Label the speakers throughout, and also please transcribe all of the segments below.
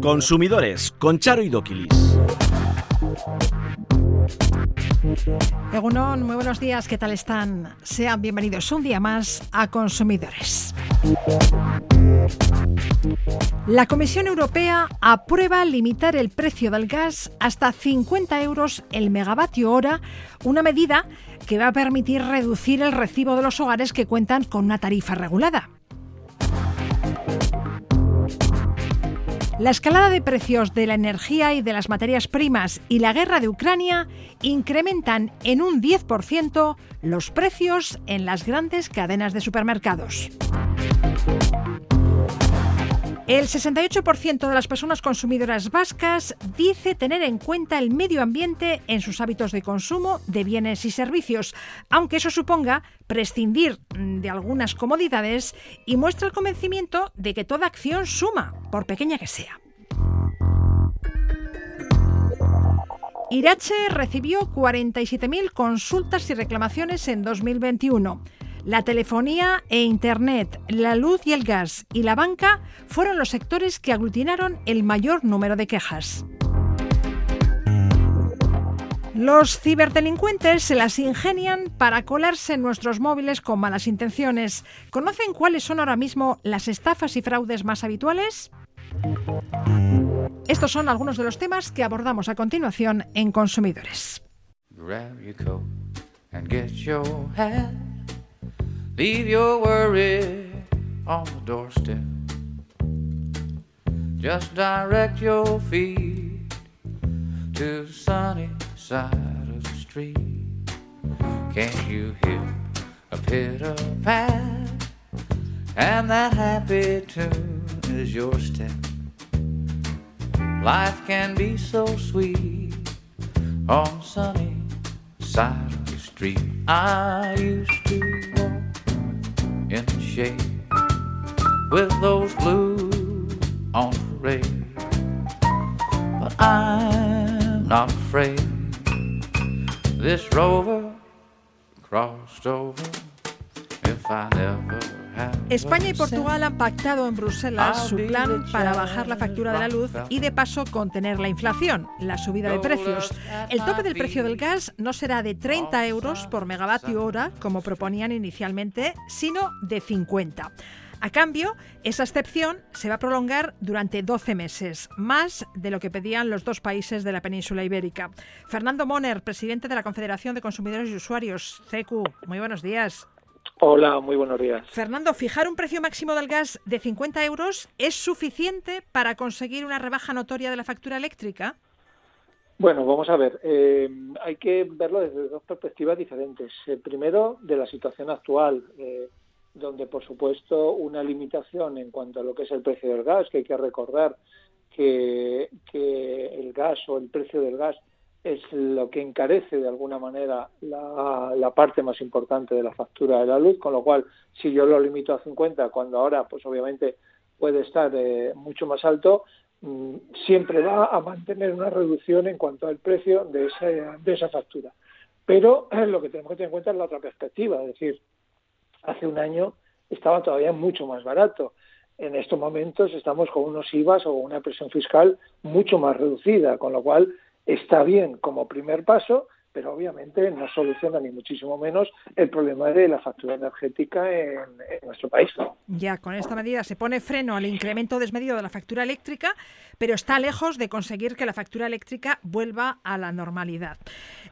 Speaker 1: Consumidores con Charo y Doquilis.
Speaker 2: Egunon, muy buenos días, ¿qué tal están? Sean bienvenidos un día más a Consumidores. La Comisión Europea aprueba limitar el precio del gas hasta 50 euros el megavatio hora, una medida que va a permitir reducir el recibo de los hogares que cuentan con una tarifa regulada. La escalada de precios de la energía y de las materias primas y la guerra de Ucrania incrementan en un 10% los precios en las grandes cadenas de supermercados. El 68% de las personas consumidoras vascas dice tener en cuenta el medio ambiente en sus hábitos de consumo de bienes y servicios, aunque eso suponga prescindir de algunas comodidades y muestra el convencimiento de que toda acción suma, por pequeña que sea. Irache recibió 47.000 consultas y reclamaciones en 2021. La telefonía e Internet, la luz y el gas y la banca fueron los sectores que aglutinaron el mayor número de quejas. Los ciberdelincuentes se las ingenian para colarse en nuestros móviles con malas intenciones. ¿Conocen cuáles son ahora mismo las estafas y fraudes más habituales? Estos son algunos de los temas que abordamos a continuación en Consumidores. Leave your worry on the doorstep. Just direct your feet to the sunny side of the street. Can't you hear a pitter pat? And that happy tune is your step. Life can be so sweet on the sunny side of the street. I used to walk in the shade with those blues on parade. But I'm not afraid. This rover crossed over if I never España y Portugal han pactado en Bruselas su plan para bajar la factura de la luz y de paso contener la inflación, la subida de precios. El tope del precio del gas no será de 30 euros por megavatio hora, como proponían inicialmente, sino de 50. A cambio, esa excepción se va a prolongar durante 12 meses, más de lo que pedían los dos países de la península ibérica. Fernando Moner, presidente de la Confederación de Consumidores y Usuarios, CECU, muy buenos días.
Speaker 3: Hola, muy buenos días.
Speaker 2: Fernando, ¿fijar un precio máximo del gas de 50 euros es suficiente para conseguir una rebaja notoria de la factura eléctrica?
Speaker 3: Bueno, vamos a ver. Eh, hay que verlo desde dos perspectivas diferentes. Eh, primero, de la situación actual, eh, donde, por supuesto, una limitación en cuanto a lo que es el precio del gas, que hay que recordar que, que el gas o el precio del gas es lo que encarece de alguna manera la, parte más importante de la factura de la luz, con lo cual si yo lo limito a 50, cuando ahora pues obviamente puede estar eh, mucho más alto, mm, siempre va a mantener una reducción en cuanto al precio de esa, de esa factura. Pero lo que tenemos que tener en cuenta es la otra perspectiva, es decir, hace un año estaba todavía mucho más barato. En estos momentos estamos con unos IVAs o una presión fiscal mucho más reducida, con lo cual está bien como primer paso, pero obviamente no soluciona ni muchísimo menos el problema de la factura energética en, nuestro país.
Speaker 2: Ya, con esta medida se pone freno al incremento desmedido de la factura eléctrica, pero está lejos de conseguir que la factura eléctrica vuelva a la normalidad.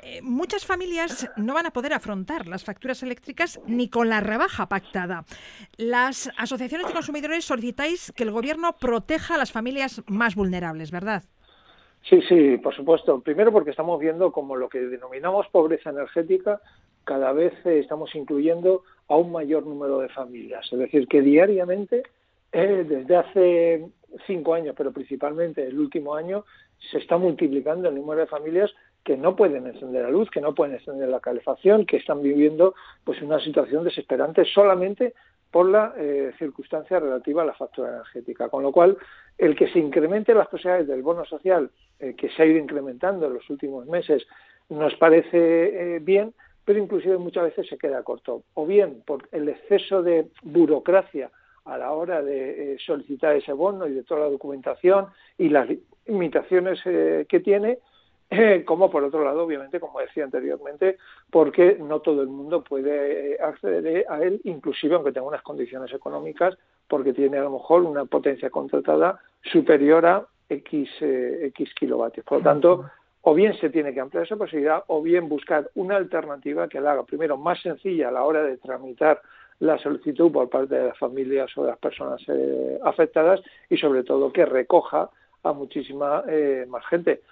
Speaker 2: Eh, muchas familias no van a poder afrontar las facturas eléctricas ni con la rebaja pactada. Las asociaciones de consumidores solicitáis que el Gobierno proteja a las familias más vulnerables, ¿verdad?
Speaker 3: Sí, sí, por supuesto. Primero porque estamos viendo como lo que denominamos pobreza energética cada vez eh, estamos incluyendo a un mayor número de familias. Es decir, que diariamente, eh, desde hace cinco años, pero principalmente el último año, se está multiplicando el número de familias que no pueden encender la luz, que no pueden encender la calefacción, que están viviendo pues una situación desesperante solamente por la eh, circunstancia relativa a la factura energética. Con lo cual, el que se incrementen las posibilidades del bono social, eh, que se ha ido incrementando en los últimos meses, nos parece eh, bien, pero inclusive muchas veces se queda corto. O bien por el exceso de burocracia a la hora de solicitar ese bono y de toda la documentación y las limitaciones que tiene, como por otro lado, obviamente, como decía anteriormente, porque no todo el mundo puede acceder a él, inclusive aunque tenga unas condiciones económicas, porque tiene a lo mejor una potencia contratada superior a X, X kilovatios. Por lo tanto, o bien se tiene que ampliar esa posibilidad o bien buscar una alternativa que la haga primero más sencilla a la hora de tramitar la solicitud por parte de las familias o de las personas eh, afectadas y sobre todo que recoja a muchísima eh, más gente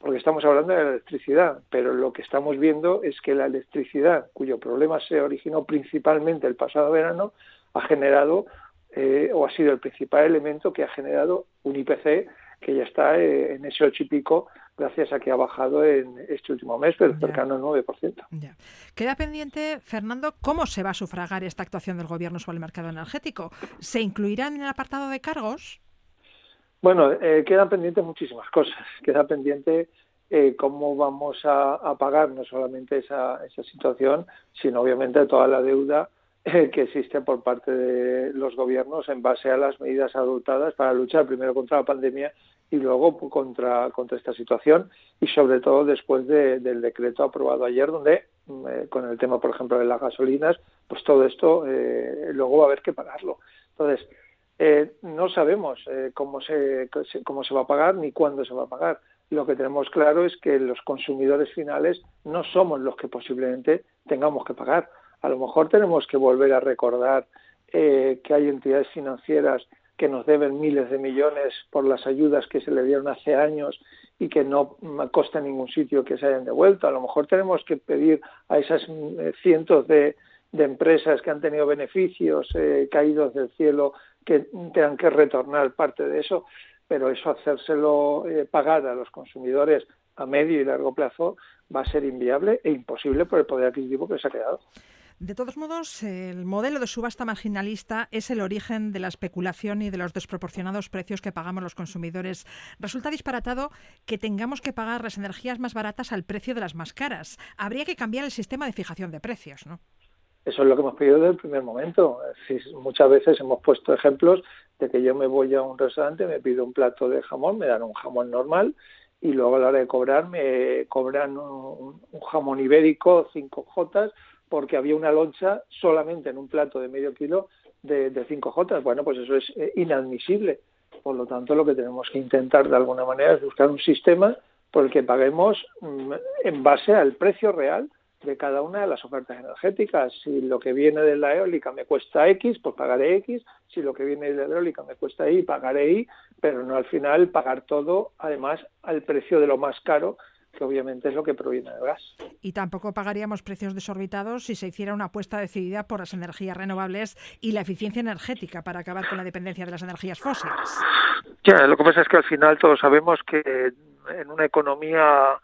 Speaker 3: porque estamos hablando de la electricidad, pero lo que estamos viendo es que la electricidad, cuyo problema se originó principalmente el pasado verano, ha generado eh, o ha sido el principal elemento que ha generado un IPC que ya está en ese ocho y pico gracias a que ha bajado en este último mes, pero cercano al 9%.
Speaker 2: Ya. Queda pendiente, Fernando, cómo se va a sufragar esta actuación del Gobierno sobre el mercado energético. ¿Se incluirán en el apartado de cargos?
Speaker 3: Bueno, eh, quedan pendientes muchísimas cosas. Queda pendiente eh, cómo vamos a, pagar no solamente esa, esa situación, sino obviamente toda la deuda eh, que existe por parte de los gobiernos en base a las medidas adoptadas para luchar primero contra la pandemia y luego contra, contra esta situación y sobre todo después del decreto aprobado ayer donde mm, eh, con el tema por ejemplo de las gasolinas pues todo esto eh, luego va a haber que pagarlo entonces eh, no sabemos cómo se cómo se va a pagar ni cuándo se va a pagar lo que tenemos claro es que los consumidores finales no somos los que posiblemente tengamos que pagar a lo mejor tenemos que volver a recordar que hay entidades financieras que nos deben miles de millones por las ayudas que se le dieron hace años y que no costa ningún sitio que se hayan devuelto. A lo mejor tenemos que pedir a esas eh, cientos de, empresas que han tenido beneficios eh, caídos del cielo que tengan que retornar parte de eso, pero eso hacérselo eh, pagar a los consumidores a medio y largo plazo va a ser inviable e imposible por el poder adquisitivo que se ha quedado.
Speaker 2: De todos modos, el modelo de subasta marginalista es el origen de la especulación y de los desproporcionados precios que pagamos los consumidores. Resulta disparatado que tengamos que pagar las energías más baratas al precio de las más caras. Habría que cambiar el sistema de fijación de precios, ¿no?
Speaker 3: Eso es lo que hemos pedido desde el primer momento. Muchas veces hemos puesto ejemplos de que yo me voy a un restaurante, me pido un plato de jamón, me dan un jamón normal y luego a la hora de cobrar me cobran un, jamón ibérico, 5 jotas, porque había una loncha solamente en un plato de medio kilo de, de 5J. Bueno, pues eso es eh, inadmisible. Por lo tanto, lo que tenemos que intentar de alguna manera es buscar un sistema por el que paguemos mm, en base al precio real de cada una de las ofertas energéticas. Si lo que viene de la eólica me cuesta X, pues pagaré X. Si lo que viene de la eólica me cuesta Y, pagaré Y, pero no al final pagar todo, además, al precio de lo más caro, que obviamente es lo que proviene del gas.
Speaker 2: Y tampoco pagaríamos precios desorbitados si se hiciera una apuesta decidida por las energías renovables y la eficiencia energética para acabar con la dependencia de las energías fósiles.
Speaker 3: Ya, lo que pasa es que al final todos sabemos que en una economía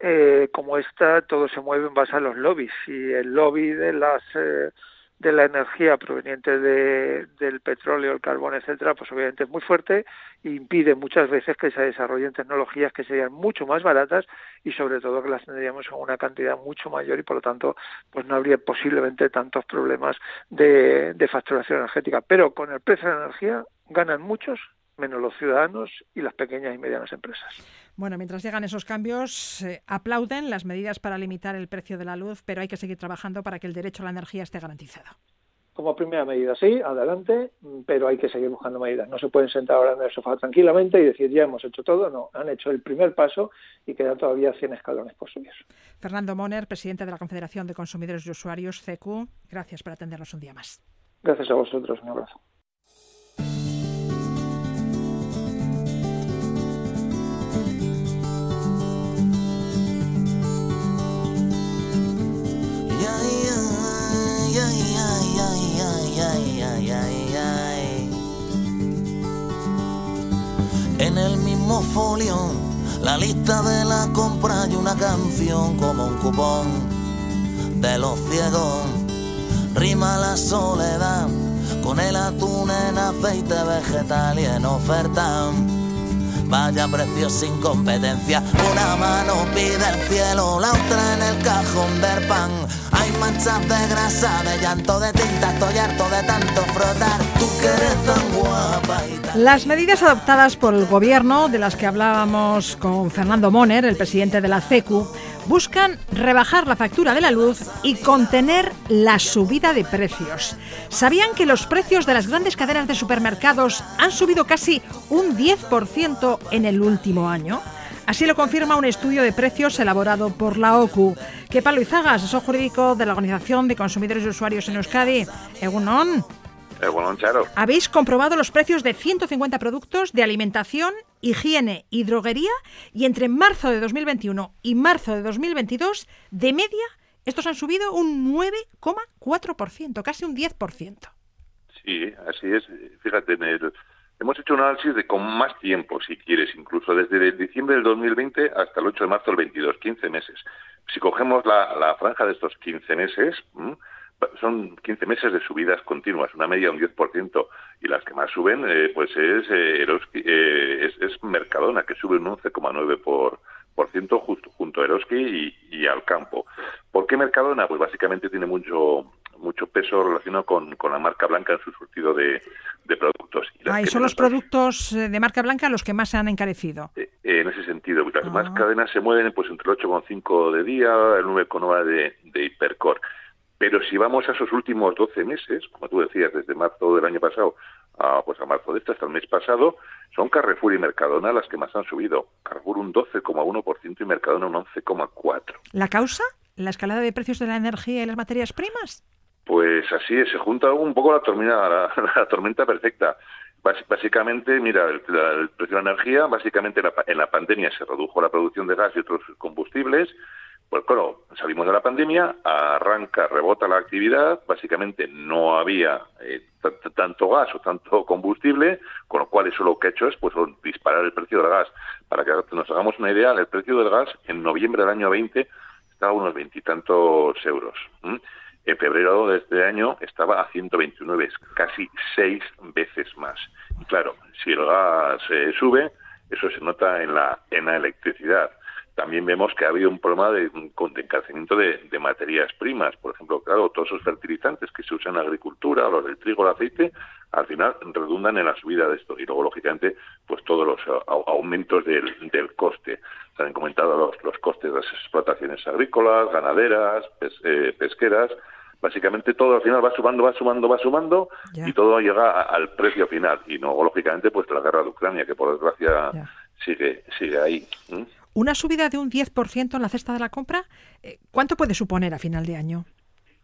Speaker 3: eh, como esta todo se mueve en base a los lobbies y el lobby de las eh, de la energía proveniente de, del petróleo, el carbón, etcétera, pues obviamente es muy fuerte e impide muchas veces que se desarrollen tecnologías que serían mucho más baratas y sobre todo que las tendríamos en una cantidad mucho mayor y por lo tanto pues no habría posiblemente tantos problemas de, de facturación energética. Pero con el precio de la energía ganan muchos menos los ciudadanos y las pequeñas y medianas empresas.
Speaker 2: Bueno, mientras llegan esos cambios, aplauden las medidas para limitar el precio de la luz, pero hay que seguir trabajando para que el derecho a la energía esté garantizado.
Speaker 3: Como primera medida, sí, adelante, pero hay que seguir buscando medidas. No se pueden sentar ahora en el sofá tranquilamente y decir ya hemos hecho todo. No, han hecho el primer paso y quedan todavía 100 escalones por subir.
Speaker 2: Fernando Moner, presidente de la Confederación de Consumidores y Usuarios, CQ, gracias por atendernos un día más.
Speaker 3: Gracias a vosotros, un abrazo.
Speaker 4: En el mismo folio, la lista de la compra y una canción como un cupón de los ciegos. Rima la soledad con el atún en aceite vegetal y en oferta. Vaya precio sin competencia, una mano pide el cielo, la otra en el cajón del pan. Hay manchas de grasa, de llanto de tinta, estoy harto de tanto frotar. Tú que eres tan guapa y tan
Speaker 2: Las medidas adoptadas por el gobierno, de las que hablábamos con Fernando Moner, el presidente de la CECU, buscan rebajar la factura de la luz y contener la subida de precios. ¿Sabían que los precios de las grandes cadenas de supermercados han subido casi un 10% en el último año? Así lo confirma un estudio de precios elaborado por la OCU. Que Pablo Izaga, asesor jurídico de la Organización de Consumidores y Usuarios en Euskadi. Egunon. Habéis comprobado los precios de 150 productos de alimentación, higiene y droguería y entre marzo de 2021 y marzo de 2022, de media, estos han subido un 9,4%, casi un 10%.
Speaker 5: Sí, así es. Fíjate, en el, hemos hecho un análisis de con más tiempo, si quieres, incluso desde el diciembre del 2020 hasta el 8 de marzo del 22, 15 meses. Si cogemos la, la franja de estos 15 meses, ¿m? Son 15 meses de subidas continuas, una media de un 10%, y las que más suben, eh, pues es, eh, Eroski, eh, es, es Mercadona, que sube un 11,9% por, por ciento justo junto a Eroski y, y al campo. ¿Por qué Mercadona? Pues básicamente tiene mucho mucho peso relacionado con, con la marca blanca en su surtido de, de productos.
Speaker 2: Y ah, y son los productos eh, de marca blanca los que más se han encarecido.
Speaker 5: En ese sentido, las
Speaker 2: Ah.
Speaker 5: más cadenas se mueven pues entre el 8,5 de día, el 9,9 de, de Hipercore. Pero si vamos a esos últimos 12 meses, como tú decías, desde marzo del año pasado a, pues a marzo de este hasta el mes pasado, son Carrefour y Mercadona las que más han subido. Carrefour un 12,1% y Mercadona un 11,4%.
Speaker 2: ¿La causa? ¿La escalada de precios de la energía y las materias primas?
Speaker 5: Pues así es, se junta un poco la tormenta, la, la tormenta perfecta. Básicamente, mira, el, precio de la energía, básicamente en la, en la pandemia se redujo la producción de gas y otros combustibles. Pues claro, salimos de la pandemia, arranca, rebota la actividad, básicamente no había eh, tanto gas o tanto combustible, con lo cual eso lo que ha hecho es pues disparar el precio del gas. Para que nos hagamos una idea, el precio del gas en noviembre del año 20 estaba a unos veintitantos euros. En febrero de este año estaba a 129, es casi seis veces más. Y claro, si el gas eh, sube, eso se nota en la, en la electricidad. También vemos que ha habido un problema de, con- de encarecimiento de, de materias primas. Por ejemplo, claro, todos esos fertilizantes que se usan en la agricultura, los del trigo, el aceite, al final redundan en la subida de esto. Y luego, lógicamente, pues todos los au- aumentos del, del coste. Se han comentado los, los costes de las explotaciones agrícolas, ganaderas, pes- eh, pesqueras. Básicamente todo al final va sumando, va sumando, va sumando y todo llega a- al precio final. Y luego, lógicamente, pues la guerra de Ucrania, que por desgracia sigue, sigue ahí. ¿m?
Speaker 2: ¿Una subida de un 10% en la cesta de la compra? eh, ¿Cuánto puede suponer a final de año?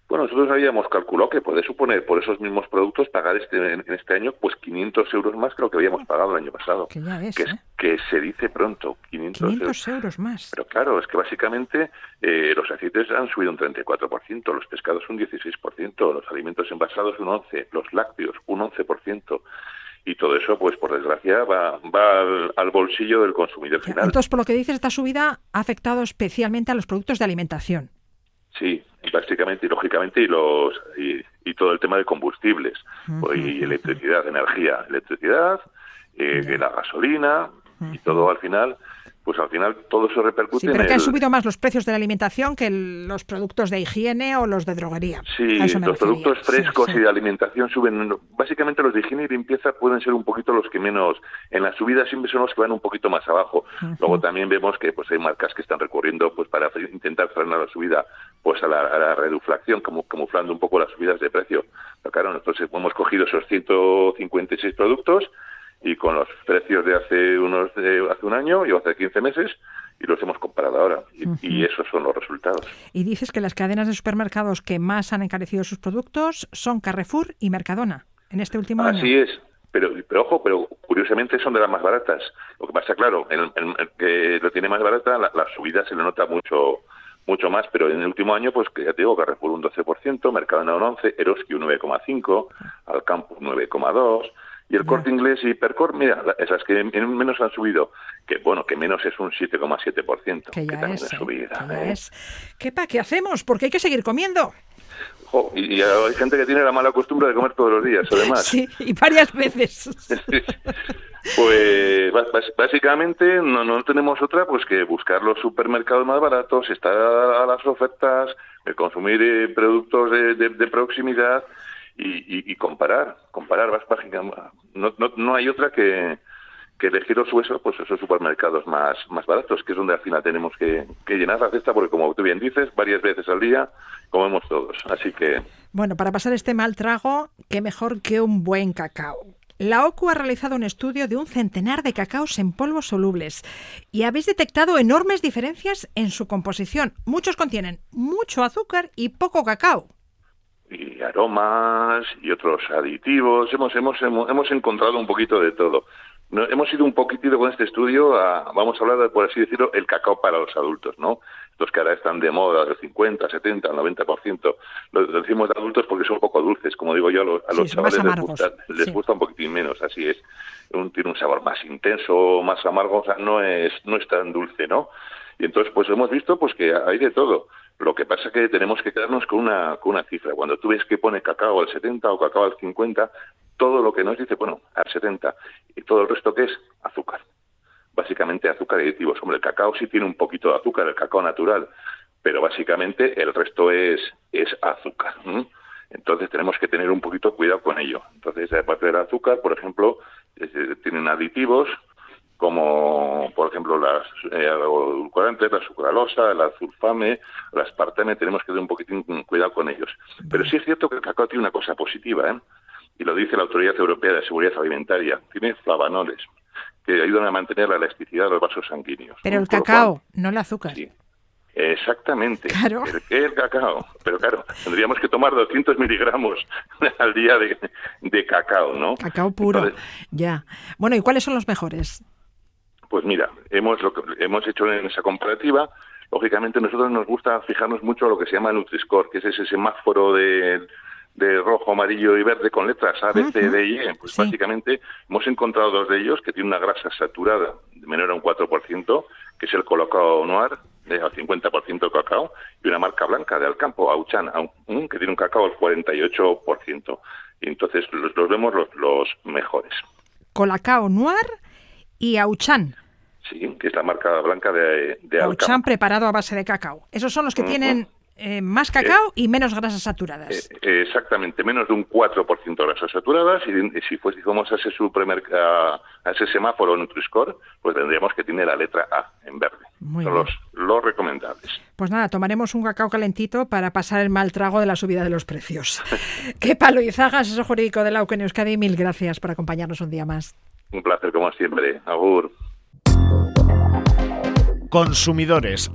Speaker 5: Bueno, nosotros habíamos calculado que puede suponer por esos mismos productos pagar este en este año pues 500 euros más que lo que habíamos pagado el año pasado.
Speaker 2: Que ya es,
Speaker 5: que,
Speaker 2: ¿eh?
Speaker 5: que se dice pronto, 500, euros.
Speaker 2: 500 euros más.
Speaker 5: Pero claro, es que básicamente eh, los aceites han subido un 34%, los pescados un 16%, los alimentos envasados un 11%, los lácteos un 11%. Y todo eso, pues por desgracia, va, va al, al bolsillo del consumidor final.
Speaker 2: Entonces, por lo que dices, esta subida ha afectado especialmente a los productos de alimentación.
Speaker 5: Sí, básicamente y lógicamente y los y, y todo el tema de combustibles y electricidad, energía, electricidad, eh, la gasolina y todo al final, pues al final todo eso repercute
Speaker 2: Sí, pero
Speaker 5: en
Speaker 2: que han subido más los precios de la alimentación que el- los productos de higiene o los de droguería.
Speaker 5: Sí, los
Speaker 2: refería.
Speaker 5: productos frescos
Speaker 2: sí.
Speaker 5: y de alimentación suben. Básicamente los de higiene y limpieza pueden ser un poquito los que menos. En la subida siempre son los que van un poquito más abajo. Luego también vemos que pues hay marcas que están recurriendo pues para intentar frenar la subida pues a la, a la reduflación, como camuflando un poco las subidas de precio. Pero claro, nosotros hemos cogido esos 156 productos y con los precios de hace unos de hace un año y hace 15 meses y los hemos comparado ahora y, y esos son los resultados.
Speaker 2: Y dices que las cadenas de supermercados que más han encarecido sus productos son Carrefour y Mercadona en este último año.
Speaker 5: Así es. Pero, pero ojo, pero curiosamente son de las más baratas. Lo que pasa, claro, el, en el que lo tiene más barata, la, la subida se le nota mucho mucho más, pero en el último año, pues que ya te digo, Carrefour un 12%, Mercadona un 11%, Eroski un 9,5%, Alcampo un 9,2%, y el Corte Inglés y Percor, mira, esas que en- en menos han subido, que bueno, que menos es un 7,7%,
Speaker 2: Que ya
Speaker 5: también
Speaker 2: es, ¿eh?
Speaker 5: subida.
Speaker 2: Que ya
Speaker 5: ¿eh?
Speaker 2: es. ¿Qué, pa, ¿Qué hacemos? Porque hay que seguir comiendo.
Speaker 5: Y, y hay gente que tiene la mala costumbre de comer todos los días, además.
Speaker 2: Sí, y varias veces.
Speaker 5: Pues básicamente no, no tenemos otra pues que buscar los supermercados más baratos, estar a las ofertas, consumir eh, productos de, proximidad y, comparar, comparar. No, no, no hay otra que, que elegir los huesos, pues esos supermercados más, más baratos, que es donde al final tenemos que, que llenar la cesta, porque como tú bien dices, varias veces al día comemos todos. Así que.
Speaker 2: Bueno, para pasar este mal trago, qué mejor que un buen cacao. La OCU ha realizado un estudio de un centenar de cacaos en polvos solubles y habéis detectado enormes diferencias en su composición. Muchos contienen mucho azúcar y poco cacao.
Speaker 5: Aromas y otros aditivos. Hemos, hemos, hemos, hemos encontrado un poquito de todo hemos ido un poquitito con este estudio a, vamos a hablar, de, por así decirlo, el cacao para los adultos, ¿no? Los que ahora están de moda, del 50, 70, 90%. Lo decimos de adultos porque son un poco dulces, como digo yo, a los, chavales les, gusta, un poquitín menos, así es. tiene un sabor más intenso, más amargo, o sea, no es, no es tan dulce, ¿no? Y entonces, pues hemos visto pues que hay de todo. Lo que pasa es que tenemos que quedarnos con una, con una cifra. Cuando tú ves que pone cacao al 70 o cacao al 50, todo lo que nos dice, bueno, al 70, y todo el resto que es azúcar. Básicamente azúcar y aditivos. Hombre, el cacao sí tiene un poquito de azúcar, el cacao natural, pero básicamente el resto es, es azúcar. Entonces tenemos que tener un poquito cuidado con ello. Entonces, aparte del azúcar, por ejemplo, tienen aditivos como por ejemplo las eh, edulcorantes, la sucralosa, la sulfame, la aspartame, tenemos que tener un poquitín cuidado con ellos. Pero sí es cierto que el cacao tiene una cosa positiva, ¿eh? y lo dice la Autoridad Europea de Seguridad Alimentaria, tiene flavanoles que ayudan a mantener la elasticidad de los vasos sanguíneos.
Speaker 2: Pero el cacao, no el azúcar.
Speaker 5: Sí. Exactamente. Claro. ¿El qué? El cacao. Pero claro, tendríamos que tomar 200 miligramos al día de, cacao, ¿no?
Speaker 2: Cacao puro. ya. Bueno, ¿y cuáles son los mejores?
Speaker 5: Pues mira, hemos, lo hemos hecho en esa comparativa, lógicamente nosotros nos gusta fijarnos mucho a lo que se llama Nutri-Score, que es ese semáforo de, rojo, amarillo y verde con letras A, B, C, D y E. Pues básicamente hemos encontrado dos de ellos que tienen una grasa saturada de menor a un 4%, que es el Colocao Noir, de al 50% cacao, y una marca blanca de Alcampo, Auchan, que tiene un cacao al 48%. Y entonces los, vemos los, los mejores.
Speaker 2: Colacao Noir y Auchan.
Speaker 5: Sí, que es la marca blanca de, de
Speaker 2: Auchan preparado a base de cacao. Esos son los que tienen eh, más cacao y menos grasas saturadas.
Speaker 5: Eh, exactamente, menos de un 4% de grasas saturadas. Y, si fuésemos a ese, a, a ese semáforo Nutri-Score, pues tendríamos que tener la letra A en verde. son los, los recomendables.
Speaker 2: Pues nada, tomaremos un cacao calentito para pasar el mal trago de la subida de los precios. Qué palo y zagas, eso jurídico de la Euskadi. Mil gracias por acompañarnos un día más.
Speaker 5: Un placer como siempre. Agur.
Speaker 1: Consumidores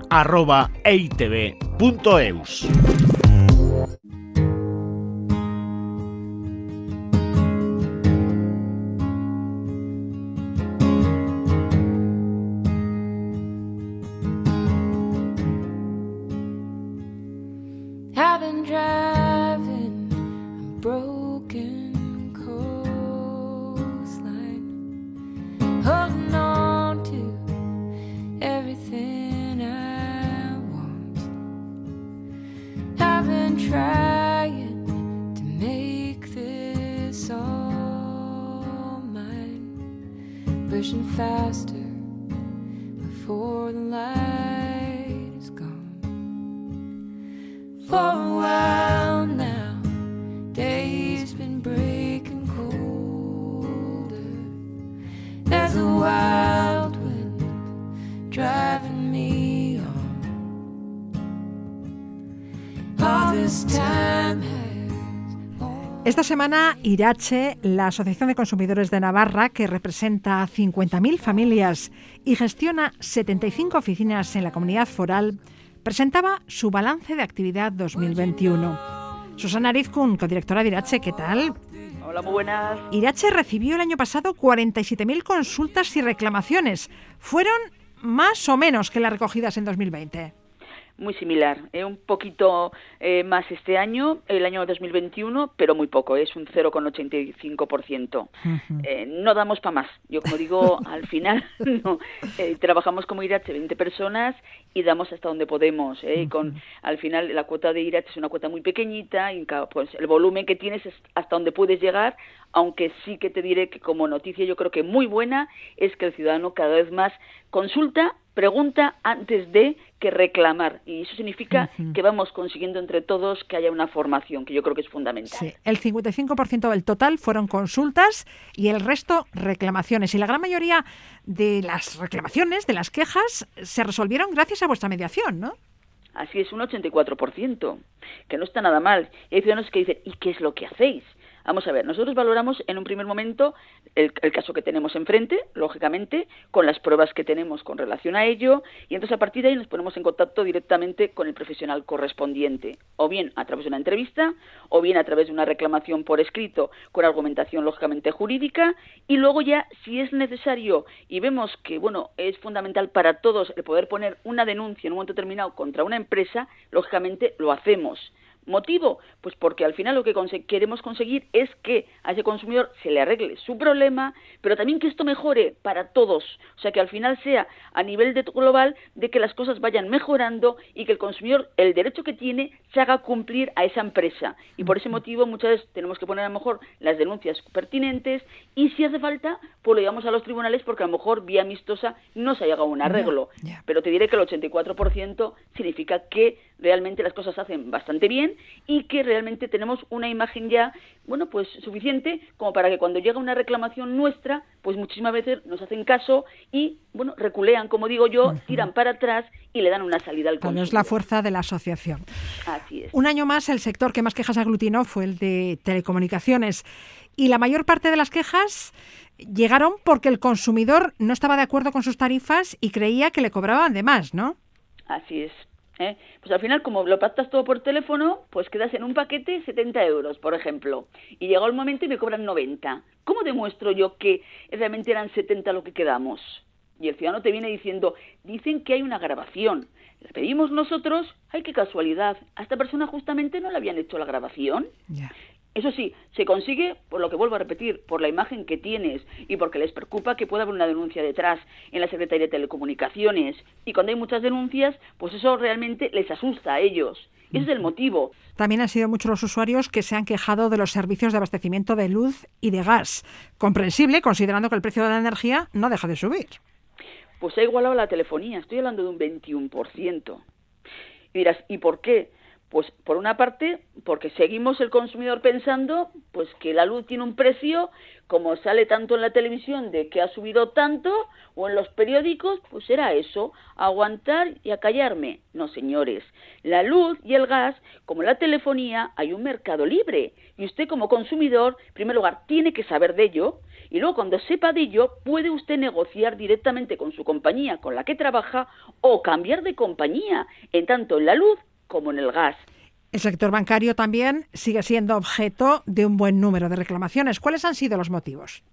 Speaker 2: Esta semana, Irache, la Asociación de Consumidores de Navarra, que representa a 50.000 familias y gestiona 75 oficinas en la comunidad foral, presentaba su balance de actividad 2021. Susana Rizkun, codirectora de Irache, ¿qué tal?
Speaker 6: Hola, muy buenas.
Speaker 2: Irache recibió el año pasado 47.000 consultas y reclamaciones. ¿Fueron más o menos que las recogidas en 2020?
Speaker 6: Muy similar, ¿eh? un poquito eh, más este año, el año 2021, pero muy poco, es un 0,85%. eh, no damos para más. Yo, como digo, al final no, eh, trabajamos como IRACH 20 personas y damos hasta donde podemos. ¿eh? con, al final, la cuota de IRACH es una cuota muy pequeñita y pues, el volumen que tienes es hasta donde puedes llegar, aunque sí que te diré que como noticia yo creo que muy buena es que el ciudadano cada vez más consulta pregunta antes de que reclamar. Y eso significa que vamos consiguiendo entre todos que haya una formación, que yo creo que es fundamental.
Speaker 2: Sí. El 55% del total fueron consultas y el resto reclamaciones. Y la gran mayoría de las reclamaciones, de las quejas, se resolvieron gracias a vuestra mediación, ¿no?
Speaker 6: Así es, un 84%, que no está nada mal. Y hay ciudadanos que dicen, ¿y qué es lo que hacéis? Vamos a ver, nosotros valoramos en un primer momento el, caso que tenemos enfrente, lógicamente, con las pruebas que tenemos con relación a ello, y entonces a partir de ahí nos ponemos en contacto directamente con el profesional correspondiente, o bien a través de una entrevista, o bien a través de una reclamación por escrito con argumentación lógicamente jurídica, y luego ya, si es necesario y vemos que, bueno, es fundamental para todos el poder poner una denuncia en un momento determinado contra una empresa, lógicamente lo hacemos. ¿Motivo? Pues porque al final lo que queremos conseguir es que a ese consumidor se le arregle su problema, pero también que esto mejore para todos. O sea, que al final sea a nivel de global de que las cosas vayan mejorando y que el consumidor, el derecho que tiene, se haga cumplir a esa empresa. Y por ese motivo muchas veces tenemos que poner a lo mejor las denuncias pertinentes y si hace falta, pues lo llevamos a los tribunales porque a lo mejor vía amistosa no se ha llegado a un arreglo. Pero te diré que el 84% significa que realmente las cosas se hacen bastante bien y que realmente tenemos una imagen ya, bueno, pues suficiente como para que cuando llega una reclamación nuestra, pues muchísimas veces nos hacen caso y, bueno, reculean, como digo yo, tiran para atrás y le dan una salida al consumidor.
Speaker 2: es la fuerza de la asociación.
Speaker 6: Así es.
Speaker 2: Un año más, el sector que más quejas aglutinó fue el de telecomunicaciones y la mayor parte de las quejas llegaron porque el consumidor no estaba de acuerdo con sus tarifas y creía que le cobraban de más, ¿no?
Speaker 6: Así es. ¿Eh? Pues al final, como lo pactas todo por teléfono, pues quedas en un paquete 70 euros, por ejemplo. Y llegó el momento y me cobran 90. ¿Cómo demuestro yo que realmente eran 70 lo que quedamos? Y el ciudadano te viene diciendo, dicen que hay una grabación. La pedimos nosotros, ay, qué casualidad. A esta persona justamente no le habían hecho la grabación. Eso sí, se consigue, por lo que vuelvo a repetir, por la imagen que tienes y porque les preocupa que pueda haber una denuncia detrás en la Secretaría de Telecomunicaciones. Y cuando hay muchas denuncias, pues eso realmente les asusta a ellos. Ese es el motivo.
Speaker 2: También han sido muchos los usuarios que se han quejado de los servicios de abastecimiento de luz y de gas. Comprensible, considerando que el precio de la energía no deja de subir.
Speaker 6: Pues ha igualado la telefonía. Estoy hablando de un 21%. Y dirás, ¿y por qué? Pues por una parte, porque seguimos el consumidor pensando pues que la luz tiene un precio, como sale tanto en la televisión de que ha subido tanto, o en los periódicos, pues era eso, aguantar y acallarme. No, señores, la luz y el gas, como la telefonía, hay un mercado libre, y usted como consumidor, en primer lugar, tiene que saber de ello, y luego cuando sepa de ello, puede usted negociar directamente con su compañía con la que trabaja o cambiar de compañía, en tanto en la luz como en el gas.
Speaker 2: El sector bancario también sigue siendo objeto de un buen número de reclamaciones. ¿Cuáles han sido los motivos?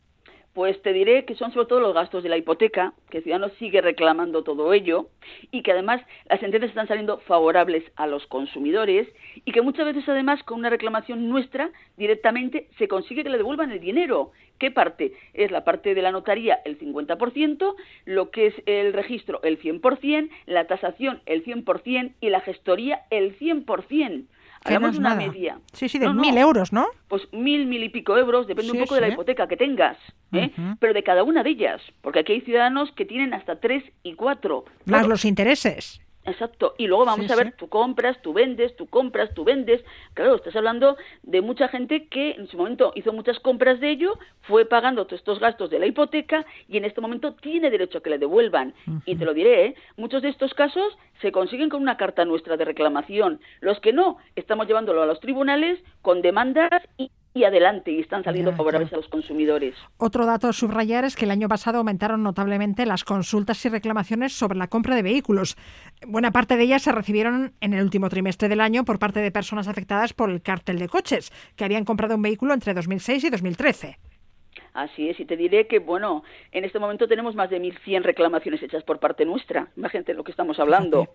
Speaker 6: Pues te diré que son sobre todo los gastos de la hipoteca, que el ciudadano sigue reclamando todo ello, y que además las sentencias están saliendo favorables a los consumidores, y que muchas veces además con una reclamación nuestra directamente se consigue que le devuelvan el dinero. ¿Qué parte? Es la parte de la notaría el 50%, lo que es el registro el 100%, la tasación el 100% y la gestoría el 100%. Hablamos de una media.
Speaker 2: Sí, sí, de mil euros, ¿no?
Speaker 6: Pues mil, mil y pico euros, depende un poco de la hipoteca que tengas, ¿eh? pero de cada una de ellas, porque aquí hay ciudadanos que tienen hasta tres y cuatro.
Speaker 2: Más los intereses.
Speaker 6: Exacto. Y luego vamos a ver, tú compras, tú vendes, tú compras, tú vendes. Claro, estás hablando de mucha gente que en su momento hizo muchas compras de ello, fue pagando todos estos gastos de la hipoteca y en este momento tiene derecho a que le devuelvan. Y te lo diré, ¿eh? muchos de estos casos se consiguen con una carta nuestra de reclamación. Los que no, estamos llevándolo a los tribunales con demandas y y adelante y están saliendo favorables a los consumidores.
Speaker 2: Otro dato a subrayar es que el año pasado aumentaron notablemente las consultas y reclamaciones sobre la compra de vehículos. Buena parte de ellas se recibieron en el último trimestre del año por parte de personas afectadas por el cártel de coches, que habían comprado un vehículo entre 2006 y 2013.
Speaker 6: Así es, y te diré que, bueno, en este momento tenemos más de 1.100 reclamaciones hechas por parte nuestra. Imagínate lo que estamos hablando.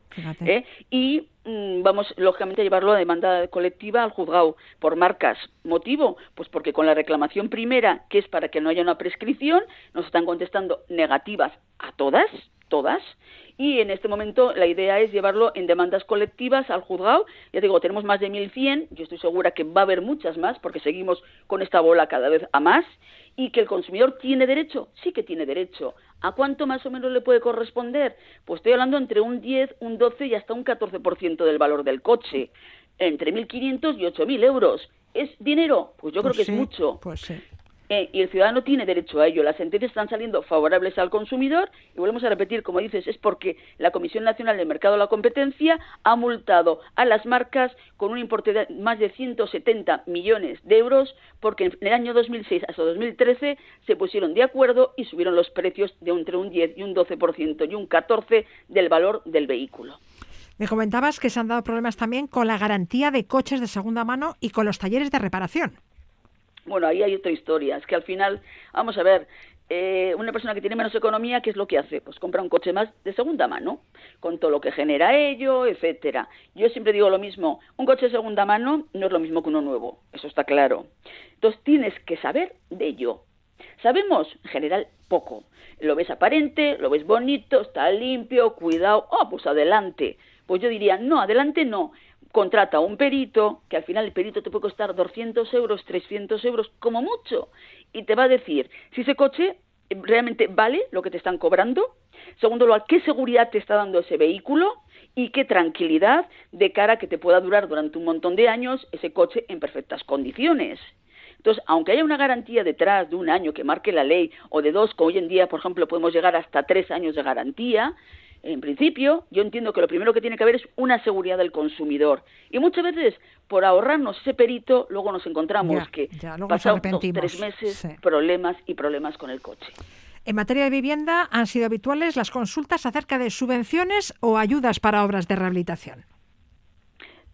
Speaker 6: ¿eh? Y mm, vamos, lógicamente, a llevarlo a demanda colectiva al juzgado por marcas. ¿Motivo? Pues porque con la reclamación primera, que es para que no haya una prescripción, nos están contestando negativas a todas, todas, y en este momento la idea es llevarlo en demandas colectivas al juzgado. Ya digo, tenemos más de 1.100, yo estoy segura que va a haber muchas más porque seguimos con esta bola cada vez a más y que el consumidor tiene derecho, sí que tiene derecho. ¿A cuánto más o menos le puede corresponder? Pues estoy hablando entre un 10, un 12 y hasta un 14% del valor del coche, entre 1.500 y 8.000 euros. ¿Es dinero? Pues yo creo
Speaker 2: Pues
Speaker 6: que
Speaker 2: sí,
Speaker 6: es mucho.
Speaker 2: Pues sí.
Speaker 6: Y el ciudadano tiene derecho a ello. Las sentencias están saliendo favorables al consumidor y volvemos a repetir, como dices, es porque la Comisión Nacional del Mercado de la Competencia ha multado a las marcas con un importe de más de 170 millones de euros porque en el año 2006 hasta 2013 se pusieron de acuerdo y subieron los precios de entre un 10 y un 12% y un 14% del valor del vehículo.
Speaker 2: Me comentabas que se han dado problemas también con la garantía de coches de segunda mano y con los talleres de reparación.
Speaker 6: Bueno, ahí hay otra historia. Es que al final, vamos a ver, eh, una persona que tiene menos economía, ¿qué es lo que hace? Pues compra un coche más de segunda mano, con todo lo que genera ello, etcétera. Yo siempre digo lo mismo, un coche de segunda mano no es lo mismo que uno nuevo, eso está claro. Entonces tienes que saber de ello. Sabemos, en general, poco. Lo ves aparente, lo ves bonito, está limpio, cuidado, oh, pues adelante. Pues yo diría, no, adelante no contrata a un perito, que al final el perito te puede costar 200 euros, 300 euros, como mucho, y te va a decir si ese coche realmente vale lo que te están cobrando, segundo lugar, qué seguridad te está dando ese vehículo y qué tranquilidad de cara a que te pueda durar durante un montón de años ese coche en perfectas condiciones. Entonces, aunque haya una garantía detrás de un año que marque la ley, o de dos, que hoy en día, por ejemplo, podemos llegar hasta tres años de garantía, en principio, yo entiendo que lo primero que tiene que haber es una seguridad del consumidor. Y muchas veces, por ahorrarnos ese perito, luego nos encontramos
Speaker 2: Ya,
Speaker 6: que
Speaker 2: ya,
Speaker 6: pasados dos, tres meses,
Speaker 2: sí.
Speaker 6: problemas y problemas con el coche.
Speaker 2: En materia de vivienda, han sido habituales las consultas acerca de subvenciones o ayudas para obras de rehabilitación.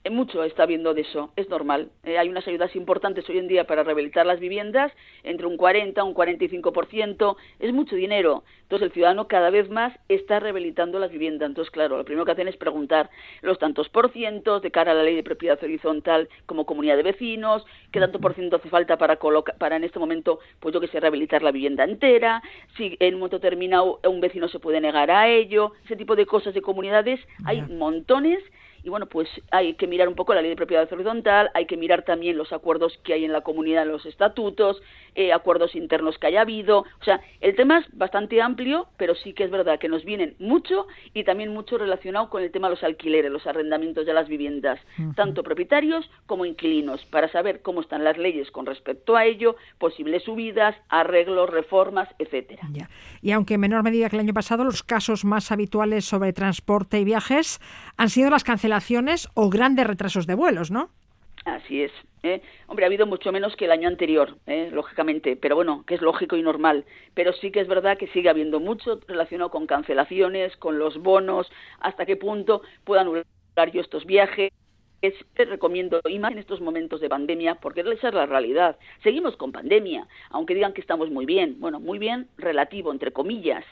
Speaker 6: Eh, Mucho está habiendo de eso, es normal. Eh, hay unas ayudas importantes hoy en día para rehabilitar las viviendas, entre un 40 un 45%, es mucho dinero. Entonces el ciudadano cada vez más está rehabilitando las viviendas. Entonces, claro, lo primero que hacen es preguntar los tantos por cientos de cara a la ley de propiedad horizontal como comunidad de vecinos, qué tanto por ciento hace falta para coloca- para en este momento, pues yo que sé, rehabilitar la vivienda entera, si en un momento determinado un vecino se puede negar a ello, ese tipo de cosas de comunidades, hay montones y bueno, pues hay que mirar un poco la ley de propiedad horizontal, hay que mirar también los acuerdos que hay en la comunidad, los estatutos, eh, acuerdos internos que haya habido. O sea, el tema es bastante amplio, pero sí que es verdad que nos vienen mucho y también mucho relacionado con el tema de los alquileres, los arrendamientos de las viviendas, tanto propietarios como inquilinos, para saber cómo están las leyes con respecto a ello, posibles subidas, arreglos, reformas, etcétera.
Speaker 2: Ya. Y aunque en menor medida que el año pasado, los casos más habituales sobre transporte y viajes han sido las cancelaciones o grandes retrasos de vuelos, ¿no?
Speaker 6: Así es. ¿eh? Hombre, ha habido mucho menos que el año anterior, ¿eh? lógicamente, pero bueno, que es lógico y normal. Pero sí que es verdad que sigue habiendo mucho relacionado con cancelaciones, con los bonos, hasta qué punto puedo anular yo estos viajes. Es, te recomiendo, y más en estos momentos de pandemia, porque esa es la realidad. Seguimos con pandemia, aunque digan que estamos muy bien. Bueno, muy bien, relativo, entre comillas.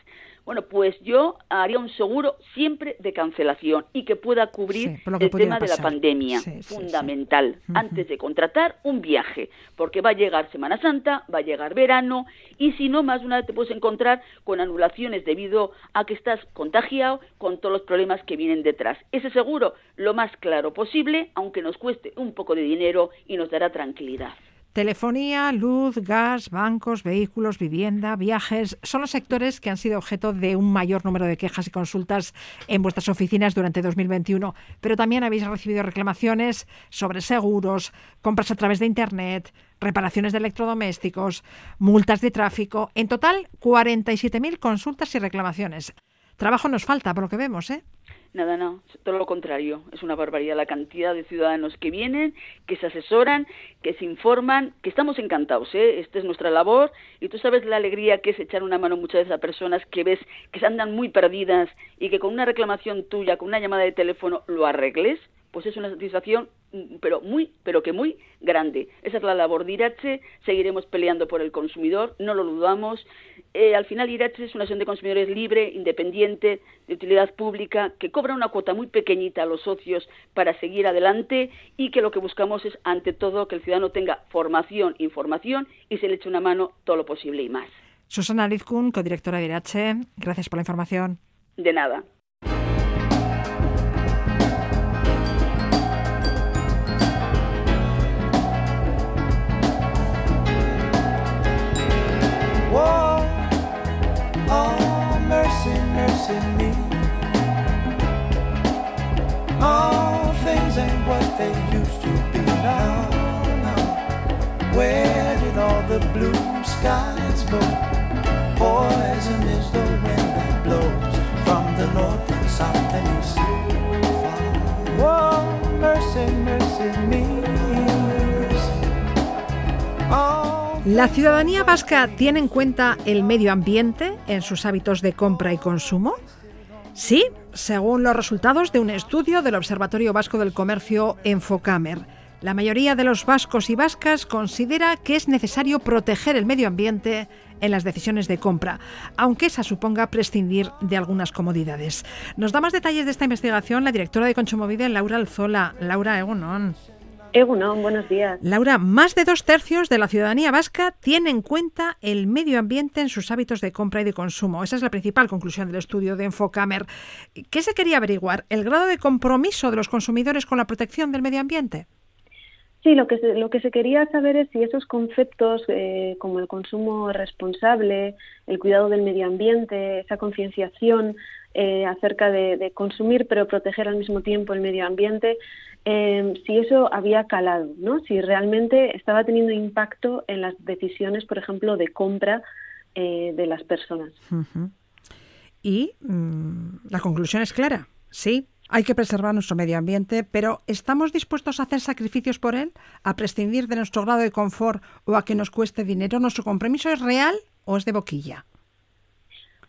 Speaker 6: Bueno, pues yo haría un seguro siempre de cancelación y que pueda cubrir
Speaker 2: Sí, que
Speaker 6: el tema de la pandemia,
Speaker 2: Sí, sí, sí.
Speaker 6: fundamental, antes de contratar un viaje, porque va a llegar Semana Santa, va a llegar verano, y si no, más de una vez te puedes encontrar con anulaciones debido a que estás contagiado con todos los problemas que vienen detrás. Ese seguro, lo más claro posible, aunque nos cueste un poco de dinero y nos dará tranquilidad.
Speaker 2: Telefonía, luz, gas, bancos, vehículos, vivienda, viajes son los sectores que han sido objeto de un mayor número de quejas y consultas en vuestras oficinas durante 2021. Pero también habéis recibido reclamaciones sobre seguros, compras a través de Internet, reparaciones de electrodomésticos, multas de tráfico. En total, 47.000 consultas y reclamaciones. Trabajo nos falta, por lo que vemos, ¿eh?
Speaker 6: Nada, no, todo lo contrario. Es una barbaridad la cantidad de ciudadanos que vienen, que se asesoran, que se informan, que estamos encantados, ¿eh? Esta es nuestra labor y tú sabes la alegría que es echar una mano muchas veces a personas que ves que se andan muy perdidas y que con una reclamación tuya, con una llamada de teléfono, lo arregles. Pues es una satisfacción, mm, pero muy, pero que muy grande. Esa es la labor de Irache, seguiremos peleando por el consumidor, no lo dudamos. Eh, al final Irache es una asociación de consumidores libre, independiente, de utilidad pública, que cobra una cuota muy pequeñita a los socios para seguir adelante y que lo que buscamos es, ante todo, que el ciudadano tenga formación, información y se le eche una mano todo lo posible y más.
Speaker 2: Susana Rizkun, codirectora de Irache, gracias por la información.
Speaker 6: De nada.
Speaker 7: Where did all the blue skies go? Poison is the wind that blows from the north and
Speaker 2: ¿La ciudadanía vasca tiene en cuenta el medio ambiente en sus hábitos de compra y consumo? Sí, según los resultados de un estudio del Observatorio Vasco del Comercio Enfocamer. La mayoría de los vascos y vascas considera que es necesario proteger el medio ambiente en las decisiones de compra, aunque esa suponga prescindir de algunas comodidades. Nos da más detalles de esta investigación la directora de Consumovide, Laura Alzola. Laura Egunon.
Speaker 8: Egunon, buenos días.
Speaker 2: Laura, más de dos tercios de la ciudadanía vasca tiene en cuenta el medio ambiente en sus hábitos de compra y de consumo. Esa es la principal conclusión del estudio de Enfocamer. ¿Qué se quería averiguar? ¿El grado de compromiso de los consumidores con la protección del medio ambiente?
Speaker 8: Sí, lo que se, lo que se quería saber es si esos conceptos eh, como el consumo responsable, el cuidado del medio ambiente, esa concienciación eh, acerca de, consumir pero proteger al mismo tiempo el medio ambiente, eh, si eso había calado, ¿no? Si realmente estaba teniendo impacto en las decisiones, por ejemplo, de compra eh, de las personas.
Speaker 2: Y mmm, la conclusión es clara, sí, hay que preservar nuestro medio ambiente, pero ¿estamos dispuestos a hacer sacrificios por él? ¿A prescindir de nuestro grado de confort o a que nos cueste dinero? ¿Nuestro compromiso es real o es de boquilla?